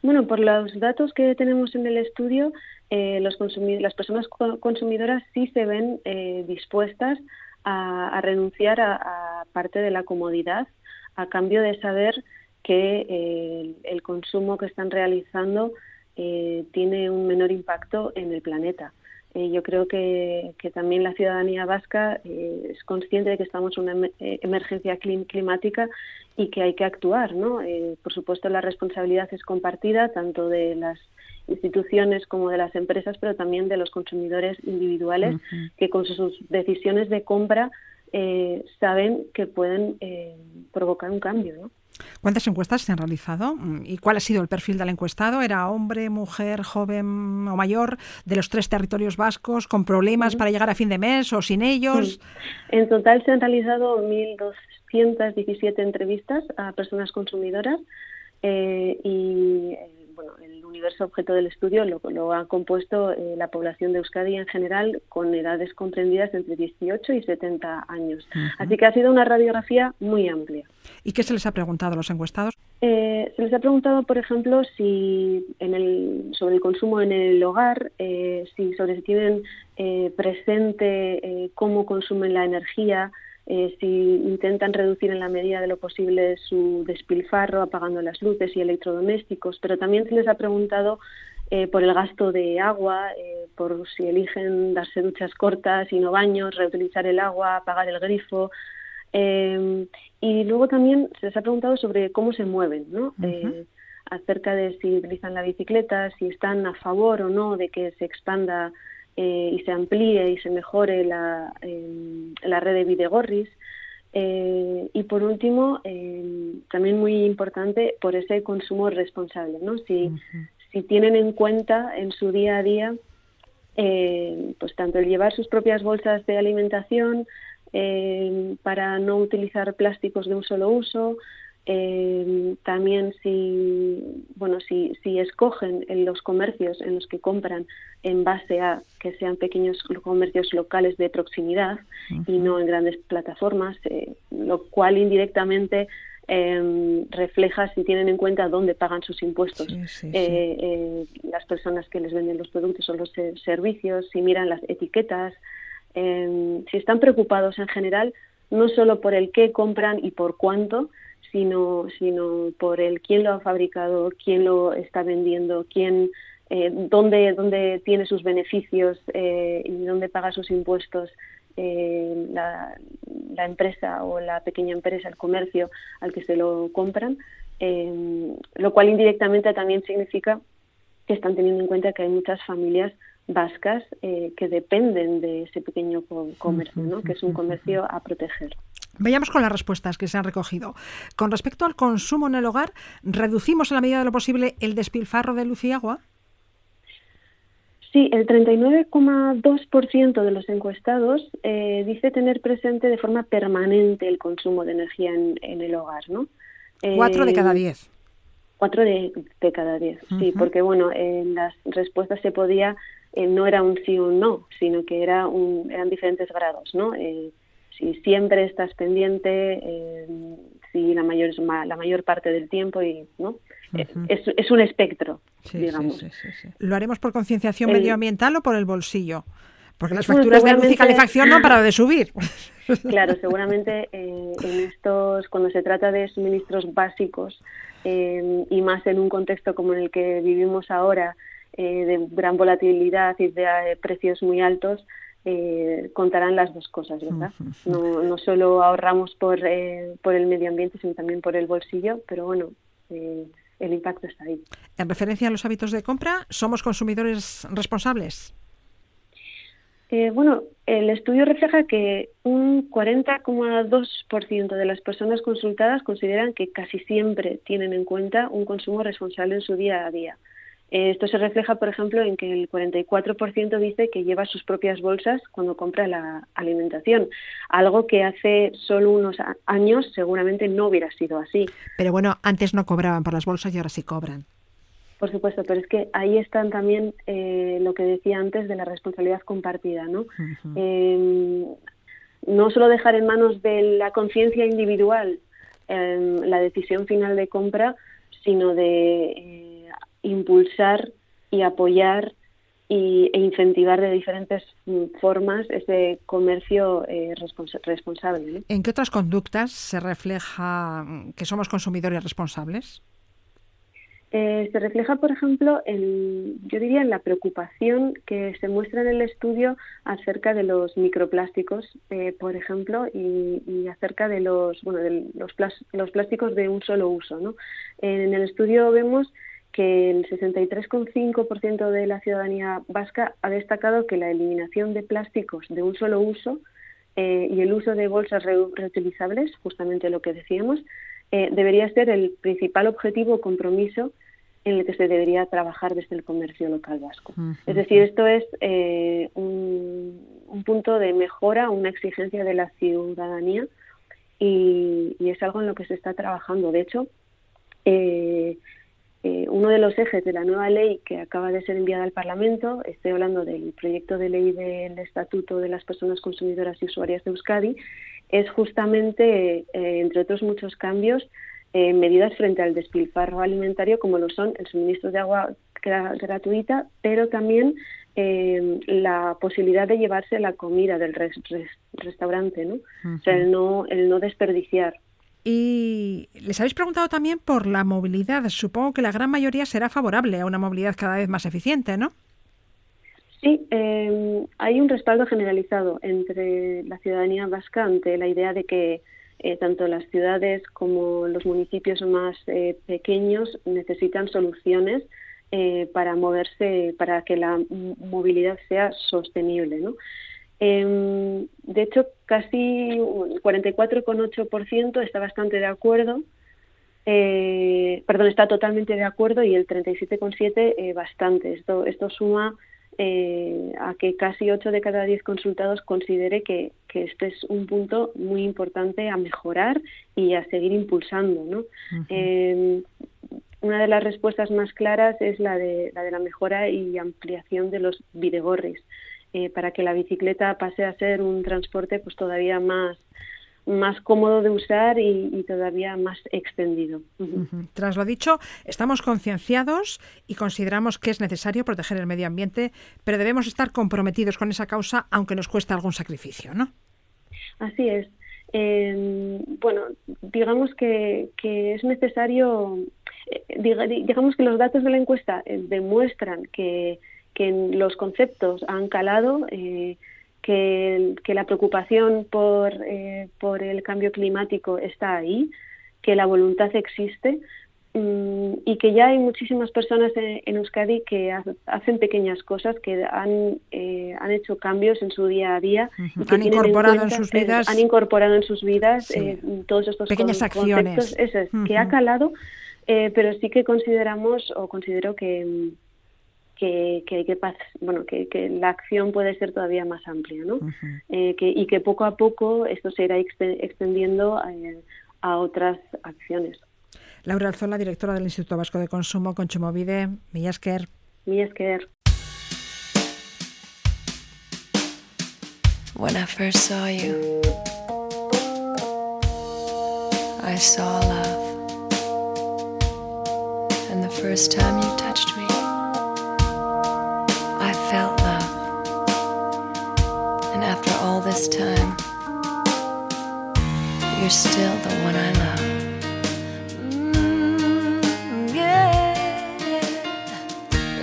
Speaker 8: Bueno, por los datos que tenemos en el estudio, eh, los las personas consumidoras sí se ven eh, dispuestas a, renunciar a, a, parte de la comodidad a cambio de saber que eh, el consumo que están realizando eh, tiene un menor impacto en el planeta. Eh, yo creo que, que, también la ciudadanía vasca eh, es consciente de que estamos en una emergencia clim climática y que hay que actuar. ¿no? por supuesto, la responsabilidad es compartida tanto de las instituciones como de las empresas, pero también de los consumidores individuales uh -huh. que con sus decisiones de compra saben que pueden provocar un cambio. ¿no?
Speaker 2: ¿Cuántas encuestas se han realizado? ¿Y cuál ha sido el perfil del encuestado? ¿Era hombre, mujer, joven o mayor de los tres territorios vascos con problemas sí. para llegar a fin de mes o sin ellos?
Speaker 8: Sí. En total se han realizado 1.217 entrevistas a personas consumidoras eh, y bueno, el universo objeto del estudio lo, lo ha compuesto eh, la población de Euskadi en general con edades comprendidas entre 18 y 70 años. Uh -huh. Así que ha sido una radiografía muy amplia.
Speaker 2: ¿Y qué se les ha preguntado a los encuestados?
Speaker 8: Eh, se les ha preguntado, por ejemplo, si en el, sobre el consumo en el hogar, eh, si sobre si tienen eh, presente cómo consumen la energía, eh, si intentan reducir en la medida de lo posible su despilfarro apagando las luces y electrodomésticos, pero también se les ha preguntado eh, por el gasto de agua, eh, por si eligen darse duchas cortas y no baños, reutilizar el agua, apagar el grifo. y luego también se les ha preguntado sobre cómo se mueven, ¿no? Uh -huh. acerca de si utilizan la bicicleta, si están a favor o no de que se expanda eh, y se amplíe y se mejore la, eh, la red de Videgorris. Eh, y por último, también muy importante, por ese consumo responsable, ¿no? Si, uh -huh. si tienen en cuenta en su día a día, pues tanto el llevar sus propias bolsas de alimentación para no utilizar plásticos de un solo uso, eh, también si bueno si, si escogen en los comercios en los que compran en base a que sean pequeños comercios locales de proximidad uh -huh. y no en grandes plataformas eh, lo cual indirectamente eh, refleja si tienen en cuenta dónde pagan sus impuestos sí, sí, eh, sí. las personas que les venden los productos o los servicios si miran las etiquetas em, si están preocupados en general, no solo por el qué compran y por cuánto, sino, sino por el quién lo ha fabricado, quién lo está vendiendo, quién, eh, dónde, dónde tiene sus beneficios eh, y dónde paga sus impuestos eh, la, la, empresa o la pequeña empresa, el comercio al que se lo compran, lo cual indirectamente también significa que están teniendo en cuenta que hay muchas familias vascas que dependen de ese pequeño comercio, ¿no? que es un comercio a proteger.
Speaker 2: Vayamos con las respuestas que se han recogido. Con respecto al consumo en el hogar, ¿reducimos en la medida de lo posible el despilfarro de luz y agua?
Speaker 8: Sí, el 39,2% de los encuestados eh, dice tener presente de forma permanente el consumo de energía en, el hogar, ¿no?
Speaker 2: Cuatro de cada eh, diez.
Speaker 8: Cuatro de, cada diez, sí, porque bueno, en las respuestas se podía, eh, no era un sí o un no, sino que era un, eran diferentes grados, ¿no? si siempre estás pendiente, si la mayor, la mayor parte del tiempo y, ¿no? es, es, un espectro, digamos.
Speaker 2: ¿Lo haremos por concienciación medioambiental o por el bolsillo? Porque las facturas de luz y calefacción no han parado de subir.
Speaker 8: Claro, seguramente eh, en estos, cuando se trata de suministros básicos eh, y más en un contexto como en el que vivimos ahora, eh, de gran volatilidad y de precios muy altos, contarán las dos cosas, ¿verdad? No, no solo ahorramos por, por el medio ambiente, sino también por el bolsillo, pero bueno, el impacto está ahí.
Speaker 2: En referencia a los hábitos de compra, ¿somos consumidores responsables?
Speaker 8: Eh, bueno, el estudio refleja que un 40,2% de las personas consultadas consideran que casi siempre tienen en cuenta un consumo responsable en su día a día. Eh, esto se refleja, por ejemplo, en que el 44% dice que lleva sus propias bolsas cuando compra la alimentación, algo que hace solo unos años seguramente no hubiera sido así.
Speaker 2: Pero bueno, antes no cobraban por las bolsas y ahora sí cobran.
Speaker 8: Por supuesto, pero es que ahí están también eh, lo que decía antes de la responsabilidad compartida, ¿no? Em, no solo dejar en manos de la conciencia individual em, la decisión final de compra, sino de eh, impulsar y apoyar y, e incentivar de diferentes formas ese comercio eh, responsable.
Speaker 2: ¿En qué otras conductas se refleja mm, que somos consumidores responsables?
Speaker 8: Eh, se refleja, por ejemplo, en, yo diría en la preocupación que se muestra en el estudio acerca de los microplásticos, eh, por ejemplo, y, acerca de los, bueno, de los, los plásticos de un solo uso. ¿no? En el estudio vemos que el 63,5% de la ciudadanía vasca ha destacado que la eliminación de plásticos de un solo uso eh, y el uso de bolsas reutilizables, justamente lo que decíamos, eh, debería ser el principal objetivo o compromiso en el que se debería trabajar desde el comercio local vasco. Es decir, esto es eh, un, punto de mejora, una exigencia de la ciudadanía y, y, es algo en lo que se está trabajando. De hecho, eh, eh, uno de los ejes de la nueva ley que acaba de ser enviada al Parlamento, estoy hablando del proyecto de ley del Estatuto de las Personas Consumidoras y Usuarias de Euskadi, es justamente, eh, entre otros muchos cambios, eh, medidas frente al despilfarro alimentario, como lo son el suministro de agua gratuita, pero también la posibilidad de llevarse la comida del restaurante, ¿no? O sea, el no, el no desperdiciar.
Speaker 2: Y les habéis preguntado también por la movilidad. Supongo que la gran mayoría será favorable a una movilidad cada vez más eficiente, ¿no?
Speaker 8: Sí, eh, hay un respaldo generalizado entre la ciudadanía vasca ante la idea de que eh, tanto las ciudades como los municipios más eh, pequeños necesitan soluciones para moverse, para que la movilidad sea sostenible. ¿no? Eh, de hecho, casi 44,8% está bastante de acuerdo, eh, perdón, está totalmente de acuerdo y el 37,7% eh, bastante. Esto, esto suma eh, a que casi 8 de cada 10 consultados considere que, que, este es un punto muy importante a mejorar y a seguir impulsando. ¿no? Em, una de las respuestas más claras es la de la, de la mejora y ampliación de los videgorris. Eh, para que la bicicleta pase a ser un transporte pues todavía más más cómodo de usar y, todavía más extendido.
Speaker 2: Tras lo dicho, estamos concienciados y consideramos que es necesario proteger el medio ambiente, pero debemos estar comprometidos con esa causa, aunque nos cueste algún sacrificio, ¿no?
Speaker 8: Así es. Em, bueno, digamos que, es necesario, eh, digamos que los datos de la encuesta eh, demuestran que, que los conceptos han calado. Eh, que, la preocupación por, eh, por el cambio climático está ahí, que la voluntad existe mm, y que ya hay muchísimas personas en, Euskadi que hacen pequeñas cosas, que han, eh, han hecho cambios en su día a día.
Speaker 2: y han incorporado en, sus vidas.
Speaker 8: han incorporado en sus vidas eh, todos estos
Speaker 2: pequeñas acciones.
Speaker 8: que ha calado, pero sí que consideramos o considero que que, que, que, bueno, que, que, la acción puede ser todavía más amplia, ¿no? eh, que, y que poco a poco esto se irá extendiendo a, a otras acciones.
Speaker 2: Laura Alzola, directora del Instituto Vasco de Consumo, Conchumovide, Millasker.
Speaker 8: Millasker.
Speaker 9: When I first saw you, I saw love. And the first time you touched me, this time, you're still the one I love. Mm, yeah.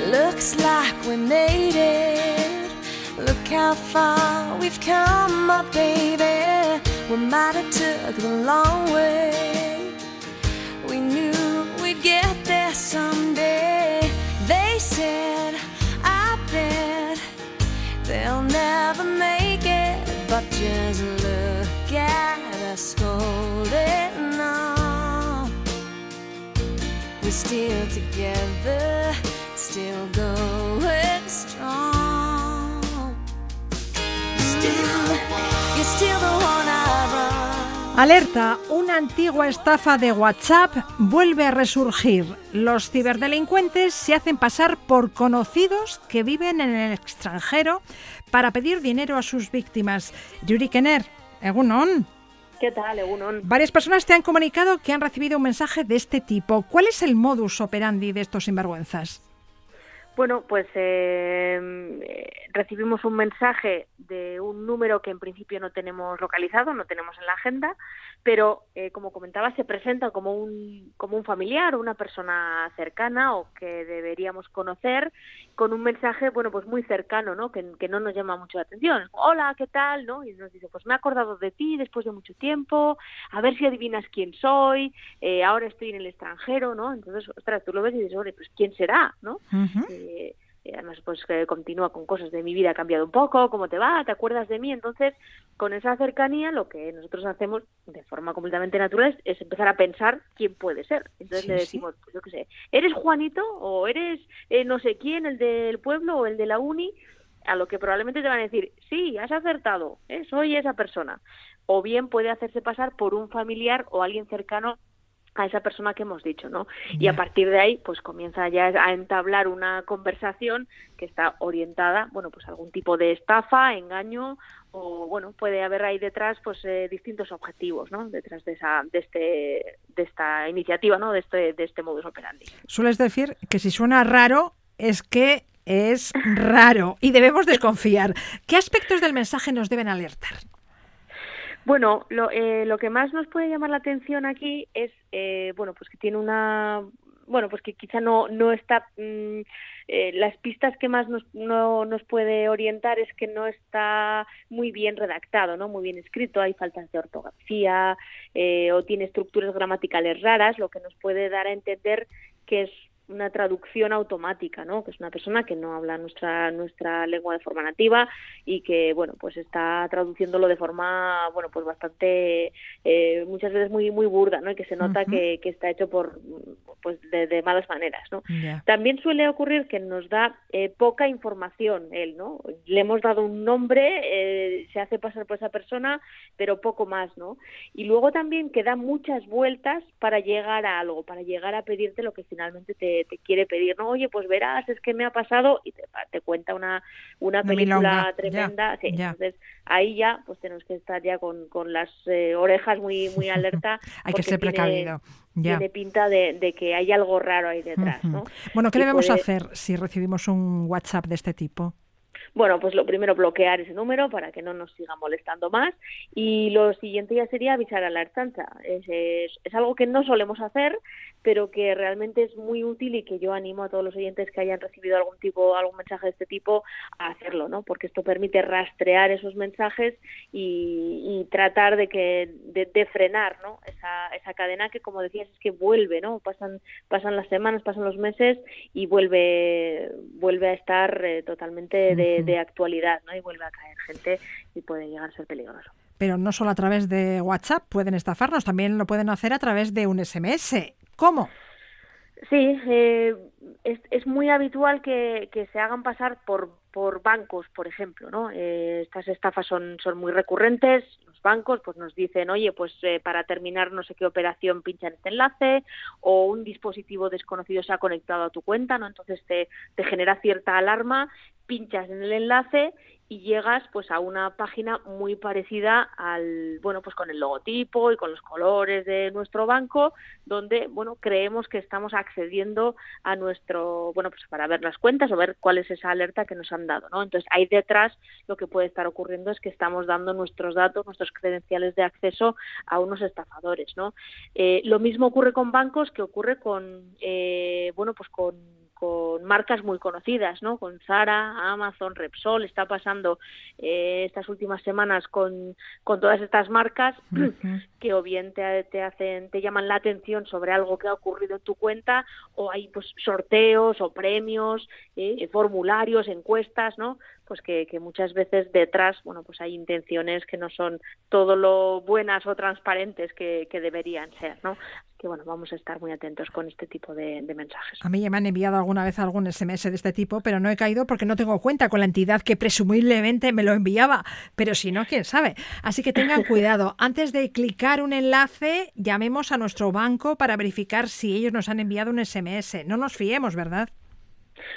Speaker 9: Looks like we made it. Look how far we've come, my baby. We might have took the long way. We knew we'd get there someday. They said I bet They'll never make but just look at us. We're still together, still going strong. Still.
Speaker 2: Alerta, una antigua estafa de WhatsApp vuelve a resurgir. Los ciberdelincuentes se hacen pasar por conocidos que viven en el extranjero para pedir dinero a sus víctimas. Yuri Kenner, Egunon.
Speaker 10: ¿Qué tal, Egunon?
Speaker 2: Varias personas te han comunicado que han recibido un mensaje de este tipo. ¿Cuál es el modus operandi de estos sinvergüenzas?
Speaker 10: Bueno, pues eh, recibimos un mensaje de un número que en principio no tenemos localizado, no tenemos en la agenda, pero eh, como comentaba se presenta como un como un familiar, una persona cercana o que deberíamos conocer con un mensaje, bueno, pues muy cercano, ¿no? Que, que no nos llama mucho la atención. Hola, ¿qué tal? ¿No? Y nos dice, pues me he acordado de ti después de mucho tiempo, a ver si adivinas quién soy, eh, ahora estoy en el extranjero, ¿no? Entonces, ostras, tú lo ves y dices, pues ¿quién será? ¿No? Eh, además pues que continúa con cosas de mi vida ha cambiado un poco, cómo te va, te acuerdas de mí, entonces con esa cercanía lo que nosotros hacemos de forma completamente natural es, empezar a pensar quién puede ser, entonces le decimos, pues yo qué sé, eres Juanito o eres eh, no sé quién, el del pueblo o el de la uni, a lo que probablemente te van a decir, sí, has acertado, ¿eh? soy esa persona, o bien puede hacerse pasar por un familiar o alguien cercano a esa persona que hemos dicho, ¿no? Y a partir de ahí, pues comienza ya a entablar una conversación que está orientada, bueno, pues a algún tipo de estafa, engaño o bueno, puede haber ahí detrás pues eh, distintos objetivos, ¿no? Detrás de esa de este de esta iniciativa, ¿no? De este de este modus operandi.
Speaker 2: Sueles decir que si suena raro es que es raro y debemos desconfiar. ¿Qué aspectos del mensaje nos deben alertar?
Speaker 10: Bueno, lo, eh, lo que más nos puede llamar la atención aquí es, eh, bueno, pues que tiene una, bueno, pues que quizá no, no está, mm, eh, las pistas que más nos, no, nos puede orientar es que no está muy bien redactado, ¿no? Muy bien escrito, hay faltas de ortografía o tiene estructuras gramaticales raras, lo que nos puede dar a entender que es una traducción automática, ¿no? Que es una persona que no habla nuestra nuestra lengua de forma nativa y que, bueno, pues está traduciéndolo de forma, bueno, pues bastante, eh, muchas veces muy muy burda, ¿no? Y que se nota que, que, está hecho por, pues de, malas maneras, ¿no? También suele ocurrir que nos da eh, poca información él, ¿no? Le hemos dado un nombre, eh, se hace pasar por esa persona, pero poco más, ¿no? Y luego también que da muchas vueltas para llegar a algo, para llegar a pedirte lo que finalmente te te, te quiere pedir, no, oye, pues verás, es que me ha pasado y te, te cuenta una, una
Speaker 2: Una
Speaker 10: película
Speaker 2: milonga,
Speaker 10: tremenda.
Speaker 2: ya,
Speaker 10: sí,
Speaker 2: ya.
Speaker 10: Entonces ahí ya pues tenemos que estar ya con, con las eh, orejas muy, muy alerta.
Speaker 2: Hay que ser precavido. Ya.
Speaker 10: Tiene pinta de, de que hay algo raro ahí detrás, ¿no?
Speaker 2: Bueno, ¿qué
Speaker 10: Y
Speaker 2: debemos
Speaker 10: puede-
Speaker 2: hacer si recibimos un WhatsApp de este tipo?
Speaker 10: Bueno, pues lo primero bloquear ese número para que no nos siga molestando más y lo siguiente ya sería avisar a la Ertzaintza. Es, es, algo que no solemos hacer, pero que realmente es muy útil y que yo animo a todos los oyentes que hayan recibido algún tipo, algún mensaje de este tipo a hacerlo, ¿no? Porque esto permite rastrear esos mensajes y, tratar de que de, de frenar, ¿no? Esa, esa cadena que, como decías, es que vuelve, ¿no? Pasan pasan las semanas, pasan los meses y vuelve vuelve a estar eh, totalmente de, De actualidad, ¿no? Y vuelve a caer gente y puede llegar a ser peligroso.
Speaker 2: Pero no solo a través de WhatsApp pueden estafarnos, también lo pueden hacer a través de un SMS. ¿Cómo?
Speaker 10: Sí, eh, es, es muy habitual que, que se hagan pasar por, por bancos, por ejemplo, ¿no? Eh, estas estafas son, son muy recurrentes. Los bancos pues nos dicen, oye, pues eh, para terminar no sé qué operación pincha en este enlace o un dispositivo desconocido se ha conectado a tu cuenta, ¿no? Entonces te, te genera cierta alarma, pinchas en el enlace y llegas pues a una página muy parecida al bueno pues con el logotipo y con los colores de nuestro banco donde bueno creemos que estamos accediendo a nuestro bueno pues para ver las cuentas o ver cuál es esa alerta que nos han dado no entonces ahí detrás lo que puede estar ocurriendo es que estamos dando nuestros datos nuestros credenciales de acceso a unos estafadores no Eh, lo mismo ocurre con bancos que ocurre con eh, bueno pues con con marcas muy conocidas, ¿no? Con Zara, Amazon, Repsol, está pasando eh, estas últimas semanas con, con todas estas marcas que o bien te, te hacen, te llaman la atención sobre algo que ha ocurrido en tu cuenta, o hay pues sorteos o premios, eh, formularios, encuestas, ¿no? Pues que, que muchas veces detrás, bueno, pues hay intenciones que no son todo lo buenas o transparentes que, que deberían ser, ¿no? Que bueno, vamos a estar muy atentos con este tipo de, de mensajes.
Speaker 2: A mí ya me han enviado alguna vez algún SMS de este tipo, pero no he caído porque no tengo cuenta con la entidad que presumiblemente me lo enviaba. Pero si no, quién sabe. Así que tengan cuidado. Antes de clicar un enlace, llamemos a nuestro banco para verificar si ellos nos han enviado un SMS. No nos fiemos, ¿verdad?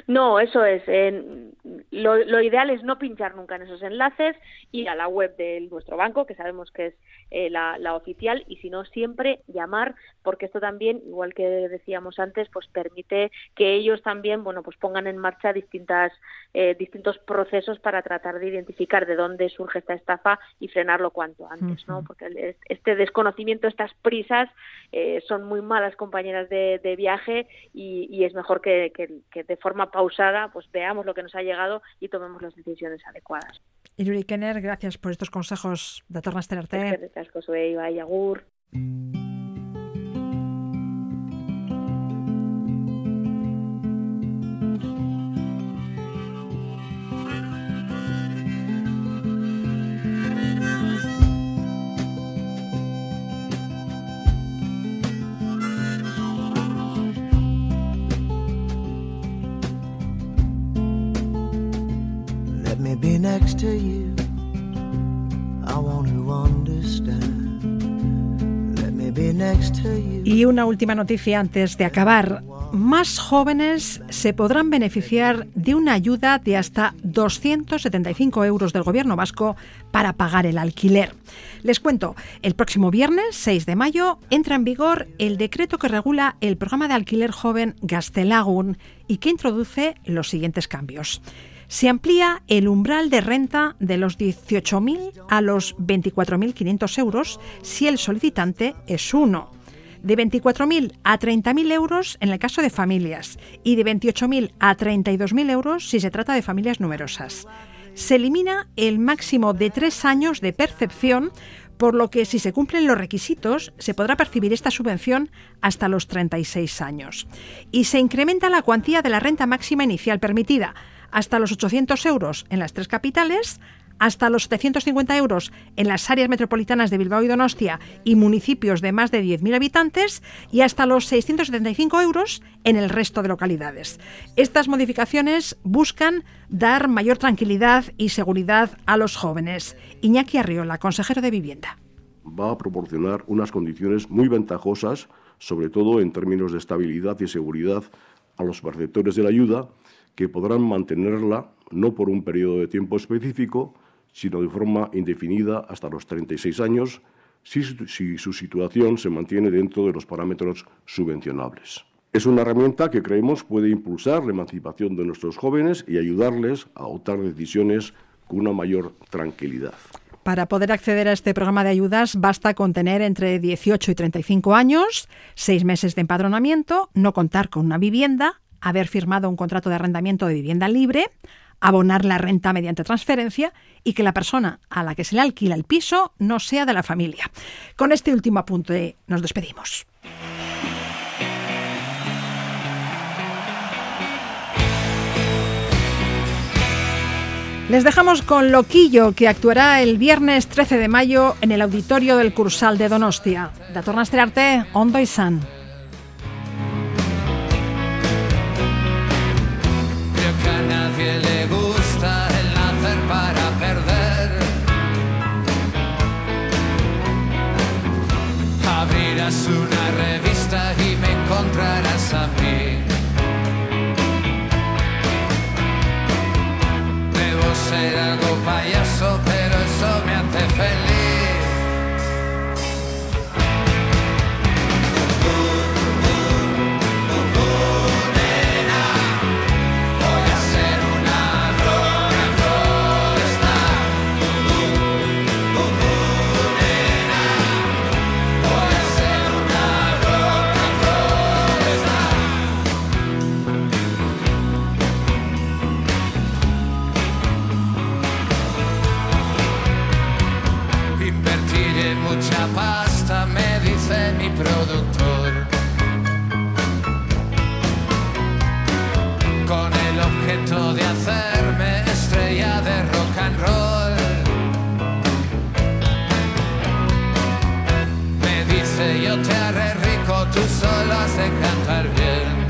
Speaker 10: No, eso es. eh, lo, lo ideal es no pinchar nunca en esos enlaces, ir a la web de nuestro banco, que sabemos que es eh, la, la oficial, y si no, siempre llamar, porque esto también, igual que decíamos antes, pues permite que ellos también, bueno, pues pongan en marcha distintas, eh, distintos procesos para tratar de identificar de dónde surge esta estafa y frenarlo cuanto antes, ¿no? Porque este desconocimiento, estas prisas, eh, son muy malas compañeras de, de viaje y, y es mejor que, que- que de forma pausada pues veamos lo que nos ha llegado y tomemos las decisiones adecuadas.
Speaker 2: Iruri Kenner, gracias por estos consejos de Tornas Tenerte.
Speaker 10: Eskerrik asko zuei, bai, agur.
Speaker 7: Next to you.
Speaker 2: Y una última noticia antes de acabar. Más jóvenes se podrán beneficiar de una ayuda de hasta 275 euros del Gobierno vasco para pagar el alquiler. Les cuento, el próximo viernes 6 de mayo entra en vigor el decreto que regula el programa de alquiler joven Gastelagun y que introduce los siguientes cambios. Se amplía el umbral de renta de los 18.000 a los 24.500 euros si el solicitante es uno de 24.000 a 30.000 euros en el caso de familias y de 28.000 a 32.000 euros si se trata de familias numerosas. Se elimina el máximo de tres años de percepción, por lo que si se cumplen los requisitos se podrá percibir esta subvención hasta los 36 años. Y se incrementa la cuantía de la renta máxima inicial permitida hasta los 800 euros en las tres capitales, hasta los 750 euros en las áreas metropolitanas de Bilbao y Donostia y municipios de más de 10.000 habitantes y hasta los 675 euros en el resto de localidades. Estas modificaciones buscan dar mayor tranquilidad y seguridad a los jóvenes. Iñaki Arriola, consejero de Vivienda.
Speaker 11: va a proporcionar unas condiciones muy ventajosas, sobre todo en términos de estabilidad y seguridad a los perceptores de la ayuda que podrán mantenerla no por un periodo de tiempo específico, sino de forma indefinida hasta los 36 años, si, si su situación se mantiene dentro de los parámetros subvencionables. Es una herramienta que creemos puede impulsar la emancipación de nuestros jóvenes y ayudarles a adoptar decisiones con una mayor tranquilidad.
Speaker 2: Para poder acceder a este programa de ayudas basta con tener entre 18 y 35 años, seis meses de empadronamiento, no contar con una vivienda, haber firmado un contrato de arrendamiento de vivienda libre, abonar la renta mediante transferencia y que la persona a la que se le alquila el piso no sea de la familia. Con este último apunte nos despedimos. Les dejamos con Loquillo, que actuará el viernes 13 de mayo en el auditorio del Cursal de Donostia. Da tornaste arte, ondo izan.
Speaker 12: Creo encontrarás a mí. Debo ser algo payaso, pero eso me hace feliz. Cantar bien.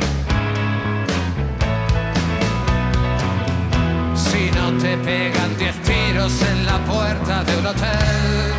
Speaker 12: Si no te pegan diez tiros en la puerta de un hotel.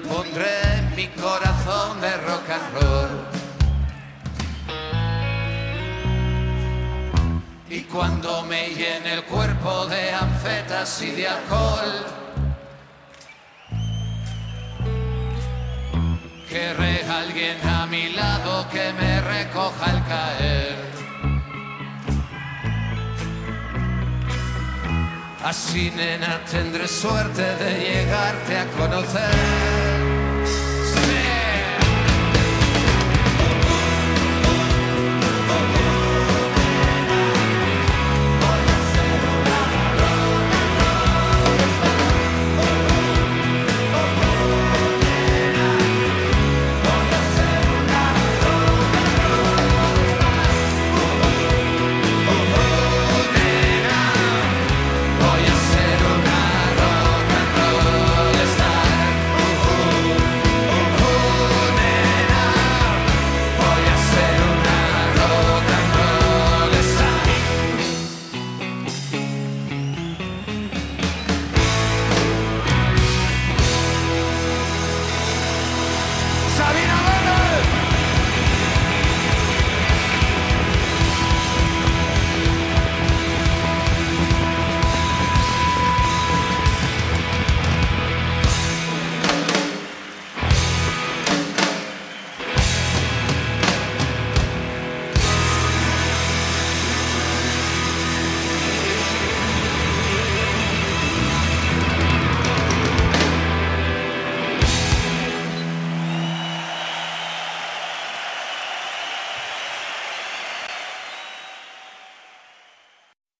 Speaker 12: Pondré mi corazón de rock and roll. Y cuando me llene el cuerpo de anfetas y de alcohol, querré alguien a mi lado que me recoja al caer. Así, nena, tendré suerte de llegarte a conocer.